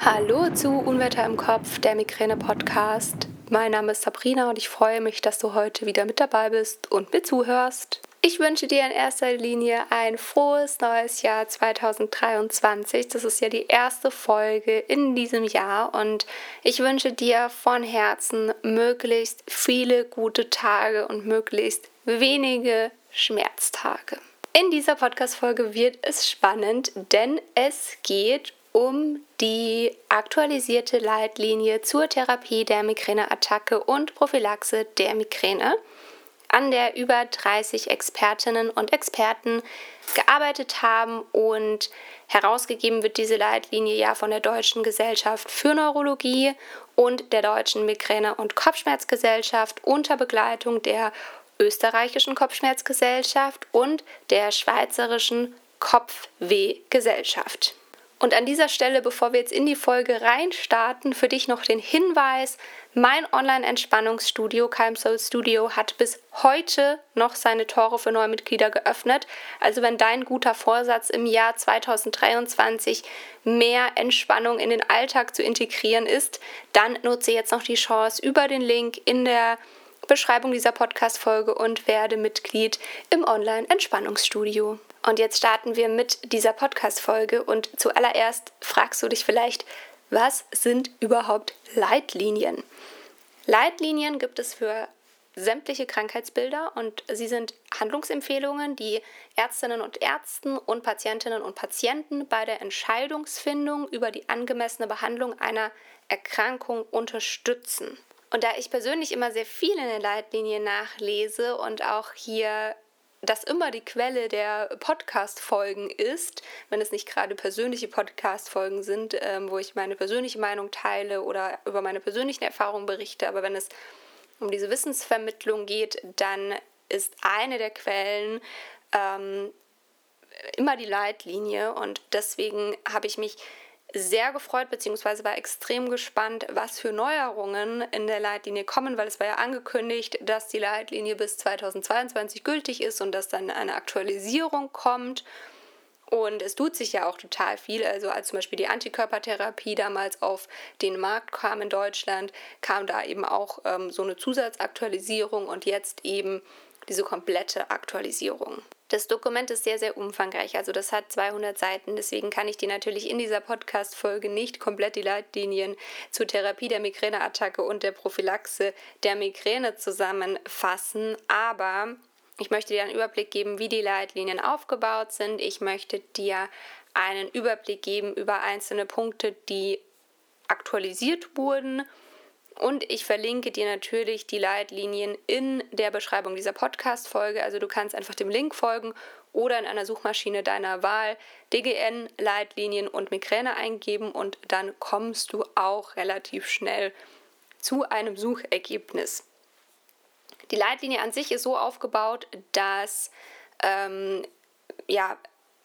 Hallo zu Unwetter im Kopf, der Migräne-Podcast. Mein Name ist Sabrina und ich freue mich, dass du heute wieder mit dabei bist und mir zuhörst. Ich wünsche dir in erster Linie ein frohes neues Jahr 2023. Das ist ja die erste Folge in diesem Jahr und ich wünsche dir von Herzen möglichst viele gute Tage und möglichst wenige Schmerztage. In dieser Podcast-Folge wird es spannend, denn es geht um die aktualisierte Leitlinie zur Therapie der Migräneattacke und Prophylaxe der Migräne, an der über 30 Expertinnen und Experten gearbeitet haben und herausgegeben wird diese Leitlinie ja von der Deutschen Gesellschaft für Neurologie und der Deutschen Migräne- und Kopfschmerzgesellschaft unter Begleitung der österreichischen Kopfschmerzgesellschaft und der schweizerischen Kopfwehgesellschaft. Und an dieser Stelle, bevor wir jetzt in die Folge reinstarten, für dich noch den Hinweis, mein Online-Entspannungsstudio Calm Soul Studio hat bis heute noch seine Tore für neue Mitglieder geöffnet. Also wenn dein guter Vorsatz im Jahr 2023 mehr Entspannung in den Alltag zu integrieren ist, dann nutze jetzt noch die Chance über den Link in der Beschreibung dieser Podcast-Folge und werde Mitglied im Online-Entspannungsstudio. Und jetzt starten wir mit dieser Podcast-Folge und zuallererst fragst du dich vielleicht, was sind überhaupt Leitlinien? Leitlinien gibt es für sämtliche Krankheitsbilder und sie sind Handlungsempfehlungen, die Ärztinnen und Ärzten und Patientinnen und Patienten bei der Entscheidungsfindung über die angemessene Behandlung einer Erkrankung unterstützen. Und da ich persönlich immer sehr viel in den Leitlinien nachlese und auch hier das immer die Quelle der Podcast-Folgen ist, wenn es nicht gerade persönliche Podcast-Folgen sind, ähm, wo ich meine persönliche Meinung teile oder über meine persönlichen Erfahrungen berichte, aber wenn es um diese Wissensvermittlung geht, dann ist eine der Quellen ähm, immer die Leitlinie. Und deswegen habe ich mich sehr gefreut, beziehungsweise war extrem gespannt, was für Neuerungen in der Leitlinie kommen, weil es war ja angekündigt, dass die Leitlinie bis 2022 gültig ist und dass dann eine Aktualisierung kommt. Und es tut sich ja auch total viel. Also als zum Beispiel die Antikörpertherapie damals auf den Markt kam in Deutschland, kam da eben auch ähm, so eine Zusatzaktualisierung und jetzt eben diese komplette Aktualisierung. Das Dokument ist sehr, sehr umfangreich, also das hat 200 Seiten, deswegen kann ich dir natürlich in dieser Podcast-Folge nicht komplett die Leitlinien zur Therapie der Migräneattacke und der Prophylaxe der Migräne zusammenfassen, aber ich möchte dir einen Überblick geben, wie die Leitlinien aufgebaut sind. Ich möchte dir einen Überblick geben über einzelne Punkte, die aktualisiert wurden und ich verlinke dir natürlich die Leitlinien in der Beschreibung dieser Podcast-Folge. Also du kannst einfach dem Link folgen oder in einer Suchmaschine deiner Wahl DGN, Leitlinien und Migräne eingeben und dann kommst du auch relativ schnell zu einem Suchergebnis. Die Leitlinie an sich ist so aufgebaut, dass ähm, ja,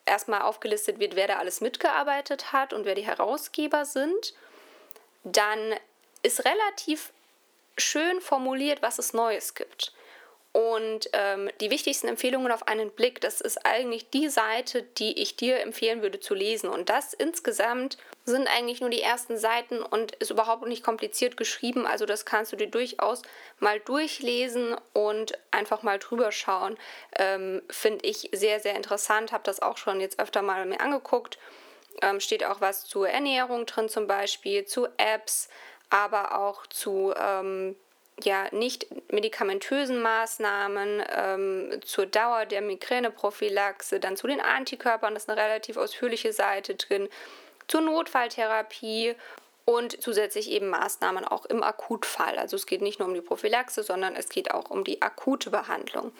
erstmal aufgelistet wird, wer da alles mitgearbeitet hat und wer die Herausgeber sind. Dann ist relativ schön formuliert, was es Neues gibt. Und ähm, die wichtigsten Empfehlungen auf einen Blick, das ist eigentlich die Seite, die ich dir empfehlen würde zu lesen. Und das insgesamt sind eigentlich nur die ersten Seiten und ist überhaupt nicht kompliziert geschrieben. Also das kannst du dir durchaus mal durchlesen und einfach mal drüber schauen. Ähm, Finde ich sehr, sehr interessant. Habe das auch schon jetzt öfter mal mir angeguckt. Ähm, steht auch was zur Ernährung drin zum Beispiel, zu Apps aber auch zu ähm, ja, nicht medikamentösen Maßnahmen, ähm, zur Dauer der Migräneprophylaxe, dann zu den Antikörpern, das ist eine relativ ausführliche Seite drin, zur Notfalltherapie und zusätzlich eben Maßnahmen auch im Akutfall. Also es geht nicht nur um die Prophylaxe, sondern es geht auch um die akute Behandlung.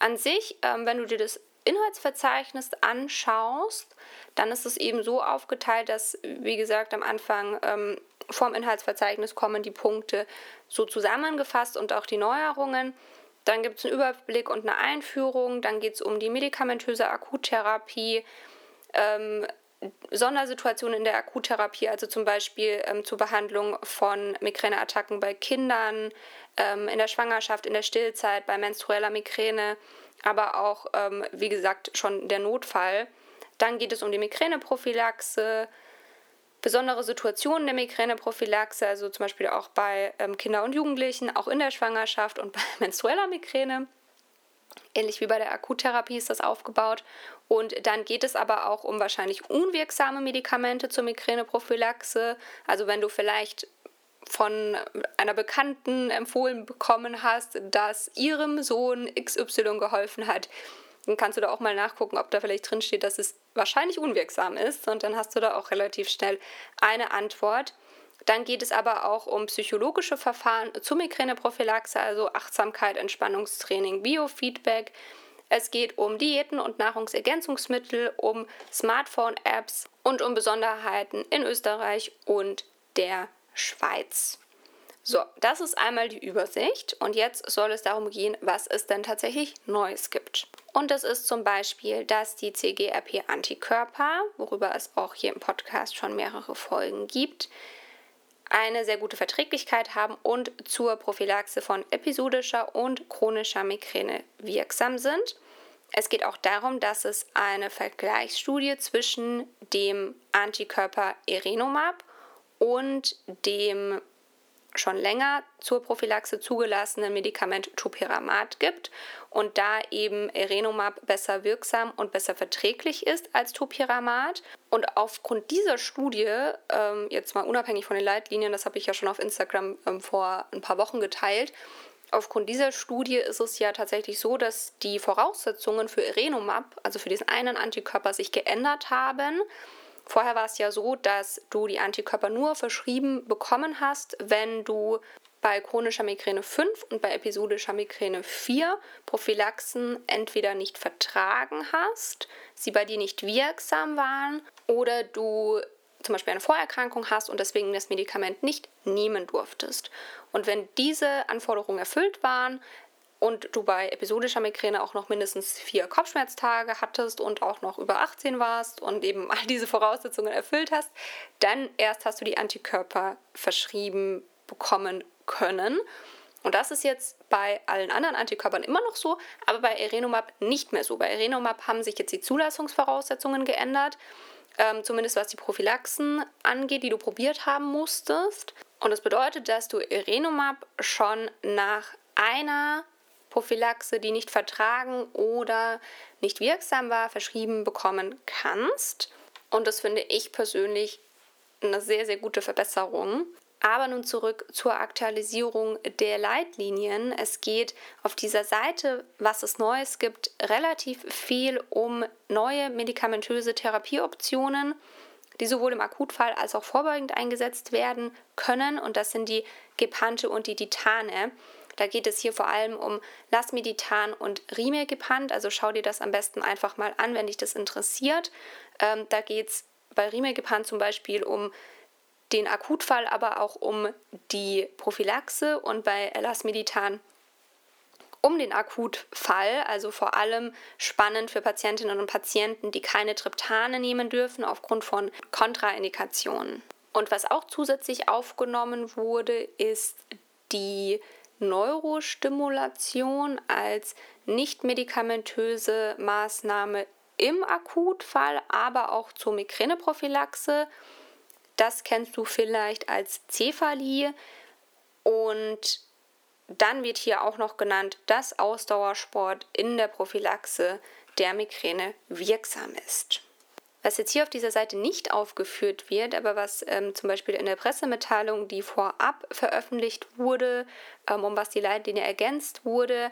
An sich, ähm, wenn du dir das Inhaltsverzeichnis anschaust, dann ist es eben so aufgeteilt, dass, wie gesagt, am Anfang ähm, vom Inhaltsverzeichnis kommen die Punkte so zusammengefasst und auch die Neuerungen. Dann gibt es einen Überblick und eine Einführung. Dann geht es um die medikamentöse Akuttherapie, ähm, Sondersituationen in der Akuttherapie, also zum Beispiel ähm, zur Behandlung von Migräneattacken bei Kindern, ähm, in der Schwangerschaft, in der Stillzeit, bei menstrueller Migräne, aber auch, ähm, wie gesagt, schon der Notfall. Dann geht es um die Migräneprophylaxe, besondere Situationen der Migräneprophylaxe, also zum Beispiel auch bei ähm, Kindern und Jugendlichen, auch in der Schwangerschaft und bei menstrueller Migräne. Ähnlich wie bei der Akuttherapie ist das aufgebaut. Und dann geht es aber auch um wahrscheinlich unwirksame Medikamente zur Migräneprophylaxe. Also wenn du vielleicht von einer Bekannten empfohlen bekommen hast, dass ihrem Sohn XY geholfen hat, dann kannst du da auch mal nachgucken, ob da vielleicht drin steht, dass es wahrscheinlich unwirksam ist. Und dann hast du da auch relativ schnell eine Antwort. Dann geht es aber auch um psychologische Verfahren zur Migräneprophylaxe, also Achtsamkeit, Entspannungstraining, Biofeedback. Es geht um Diäten und Nahrungsergänzungsmittel, um Smartphone-Apps und um Besonderheiten in Österreich und der Schweiz. So, das ist einmal die Übersicht und jetzt soll es darum gehen, was es denn tatsächlich Neues gibt. Und das ist zum Beispiel, dass die CGRP-Antikörper, worüber es auch hier im Podcast schon mehrere Folgen gibt, eine sehr gute Verträglichkeit haben und zur Prophylaxe von episodischer und chronischer Migräne wirksam sind. Es geht auch darum, dass es eine Vergleichsstudie zwischen dem Antikörper Erenomab und dem schon länger zur Prophylaxe zugelassenen Medikament Topiramat gibt und da eben Erenomab besser wirksam und besser verträglich ist als Topiramat. Und aufgrund dieser Studie, ähm, jetzt mal unabhängig von den Leitlinien, das habe ich ja schon auf Instagram ähm, vor ein paar Wochen geteilt, aufgrund dieser Studie ist es ja tatsächlich so, dass die Voraussetzungen für Erenomab, also für diesen einen Antikörper, sich geändert haben. Vorher war es ja so, dass du die Antikörper nur verschrieben bekommen hast, wenn du bei chronischer Migräne 5 und bei episodischer Migräne 4 Prophylaxen entweder nicht vertragen hast, sie bei dir nicht wirksam waren oder du zum Beispiel eine Vorerkrankung hast und deswegen das Medikament nicht nehmen durftest. Und wenn diese Anforderungen erfüllt waren, und du bei episodischer Migräne auch noch mindestens vier Kopfschmerztage hattest und auch noch über 18 warst und eben all diese Voraussetzungen erfüllt hast, dann erst hast du die Antikörper verschrieben bekommen können. Und das ist jetzt bei allen anderen Antikörpern immer noch so, aber bei Erenomab nicht mehr so. Bei Erenomab haben sich jetzt die Zulassungsvoraussetzungen geändert, ähm, zumindest was die Prophylaxen angeht, die du probiert haben musstest. Und das bedeutet, dass du Erenomab schon nach einer Prophylaxe, die nicht vertragen oder nicht wirksam war, verschrieben bekommen kannst. Und das finde ich persönlich eine sehr, sehr gute Verbesserung. Aber nun zurück zur Aktualisierung der Leitlinien. Es geht auf dieser Seite, was es Neues gibt, relativ viel um neue medikamentöse Therapieoptionen, die sowohl im Akutfall als auch vorbeugend eingesetzt werden können. Und das sind die Gepante und die Titane. Da geht es hier vor allem um Lasmeditan und Rimegepant. Also schau dir das am besten einfach mal an, wenn dich das interessiert. Ähm, da geht es bei Rimegepant zum Beispiel um den Akutfall, aber auch um die Prophylaxe und bei Lasmeditan um den Akutfall, also vor allem spannend für Patientinnen und Patienten, die keine Triptane nehmen dürfen aufgrund von Kontraindikationen. Und was auch zusätzlich aufgenommen wurde, ist die Neurostimulation als nicht medikamentöse Maßnahme im Akutfall, aber auch zur Migräneprophylaxe. Das kennst du vielleicht als Cephalie und dann wird hier auch noch genannt, dass Ausdauersport in der Prophylaxe der Migräne wirksam ist. Was jetzt hier auf dieser Seite nicht aufgeführt wird, aber was ähm, zum Beispiel in der Pressemitteilung, die vorab veröffentlicht wurde, ähm, um was die Leitlinie ergänzt wurde,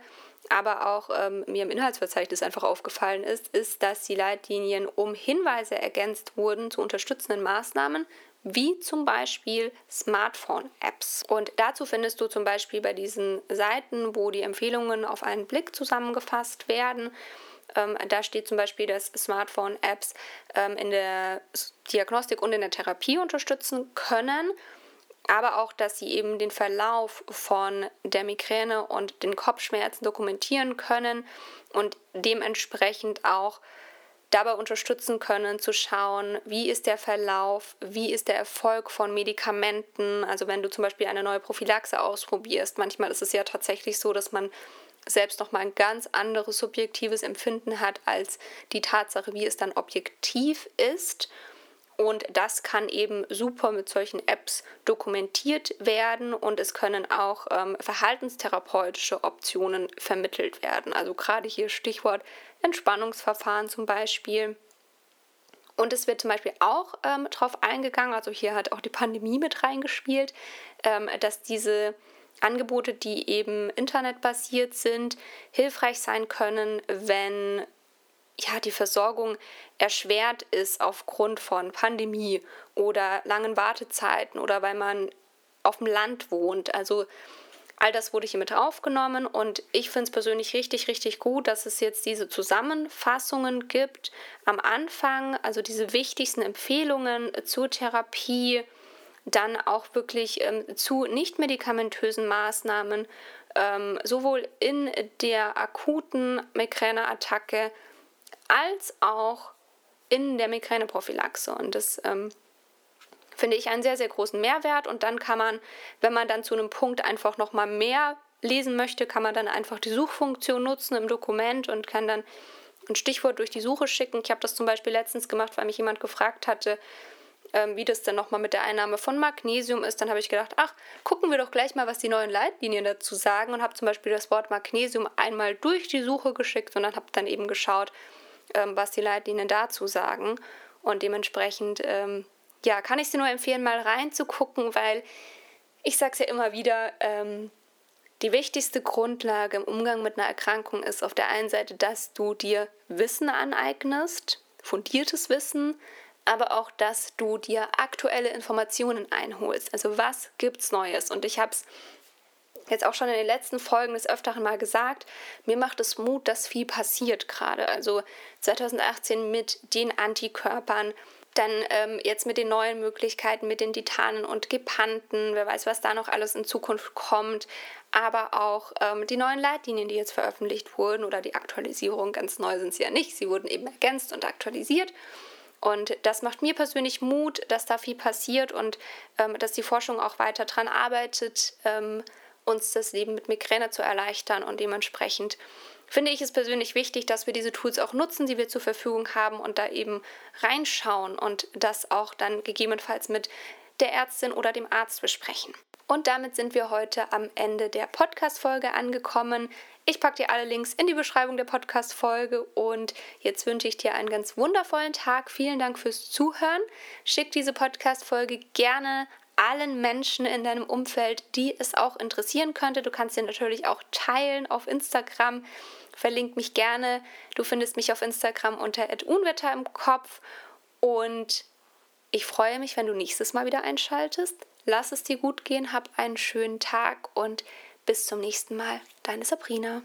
aber auch ähm, mir im Inhaltsverzeichnis einfach aufgefallen ist, ist, dass die Leitlinien um Hinweise ergänzt wurden zu unterstützenden Maßnahmen, wie zum Beispiel Smartphone-Apps. Und dazu findest du zum Beispiel bei diesen Seiten, wo die Empfehlungen auf einen Blick zusammengefasst werden, ähm, da steht zum Beispiel, dass Smartphone-Apps ähm, in der Diagnostik und in der Therapie unterstützen können, aber auch, dass sie eben den Verlauf von der Migräne und den Kopfschmerzen dokumentieren können und dementsprechend auch dabei unterstützen können, zu schauen, wie ist der Verlauf, wie ist der Erfolg von Medikamenten. Also wenn du zum Beispiel eine neue Prophylaxe ausprobierst, manchmal ist es ja tatsächlich so, dass man selbst nochmal ein ganz anderes subjektives Empfinden hat als die Tatsache, wie es dann objektiv ist. Und das kann eben super mit solchen Apps dokumentiert werden und es können auch ähm, verhaltenstherapeutische Optionen vermittelt werden. Also gerade hier Stichwort Entspannungsverfahren zum Beispiel. Und es wird zum Beispiel auch ähm, darauf eingegangen, also hier hat auch die Pandemie mit reingespielt, ähm, dass diese Angebote, die eben internetbasiert sind, hilfreich sein können, wenn ja, die Versorgung erschwert ist aufgrund von Pandemie oder langen Wartezeiten oder weil man auf dem Land wohnt. Also all das wurde hier mit aufgenommen und ich finde es persönlich richtig, richtig gut, dass es jetzt diese Zusammenfassungen gibt am Anfang, also diese wichtigsten Empfehlungen zur Therapie, dann auch wirklich ähm, zu nicht-medikamentösen Maßnahmen, ähm, sowohl in der akuten Migräneattacke als auch in der Migräneprophylaxe. Und das ähm, finde ich einen sehr, sehr großen Mehrwert. Und dann kann man, wenn man dann zu einem Punkt einfach nochmal mehr lesen möchte, kann man dann einfach die Suchfunktion nutzen im Dokument und kann dann ein Stichwort durch die Suche schicken. Ich habe das zum Beispiel letztens gemacht, weil mich jemand gefragt hatte, ähm, wie das denn nochmal mit der Einnahme von Magnesium ist. Dann habe ich gedacht, ach, gucken wir doch gleich mal, was die neuen Leitlinien dazu sagen und habe zum Beispiel das Wort Magnesium einmal durch die Suche geschickt und dann habe dann eben geschaut, ähm, was die Leitlinien dazu sagen. Und dementsprechend, ähm, ja, kann ich dir nur empfehlen, mal reinzugucken, weil ich sage es ja immer wieder, ähm, die wichtigste Grundlage im Umgang mit einer Erkrankung ist auf der einen Seite, dass du dir Wissen aneignest, fundiertes Wissen, aber auch, dass du dir aktuelle Informationen einholst. Also was gibt's Neues? Und ich habe es jetzt auch schon in den letzten Folgen des Öfteren mal gesagt, mir macht es Mut, dass viel passiert gerade. Also 2018 mit den Antikörpern, dann ähm, jetzt mit den neuen Möglichkeiten, mit den Titanen und Gepanten, wer weiß, was da noch alles in Zukunft kommt, aber auch ähm, die neuen Leitlinien, die jetzt veröffentlicht wurden oder die Aktualisierung, ganz neu sind sie ja nicht, sie wurden eben ergänzt und aktualisiert. Und das macht mir persönlich Mut, dass da viel passiert und ähm, dass die Forschung auch weiter daran arbeitet, ähm, uns das Leben mit Migräne zu erleichtern und dementsprechend finde ich es persönlich wichtig, dass wir diese Tools auch nutzen, die wir zur Verfügung haben und da eben reinschauen und das auch dann gegebenenfalls mit der Ärztin oder dem Arzt besprechen. Und damit sind wir heute am Ende der Podcast-Folge angekommen. Ich packe dir alle Links in die Beschreibung der Podcast-Folge und jetzt wünsche ich dir einen ganz wundervollen Tag. Vielen Dank fürs Zuhören. Schick diese Podcast-Folge gerne allen Menschen in deinem Umfeld, die es auch interessieren könnte. Du kannst sie natürlich auch teilen auf Instagram. Verlink mich gerne. Du findest mich auf Instagram unter Unwetter im Kopf. Und ich freue mich, wenn du nächstes Mal wieder einschaltest. Lass es dir gut gehen, hab einen schönen Tag und bis zum nächsten Mal. Deine Sabrina.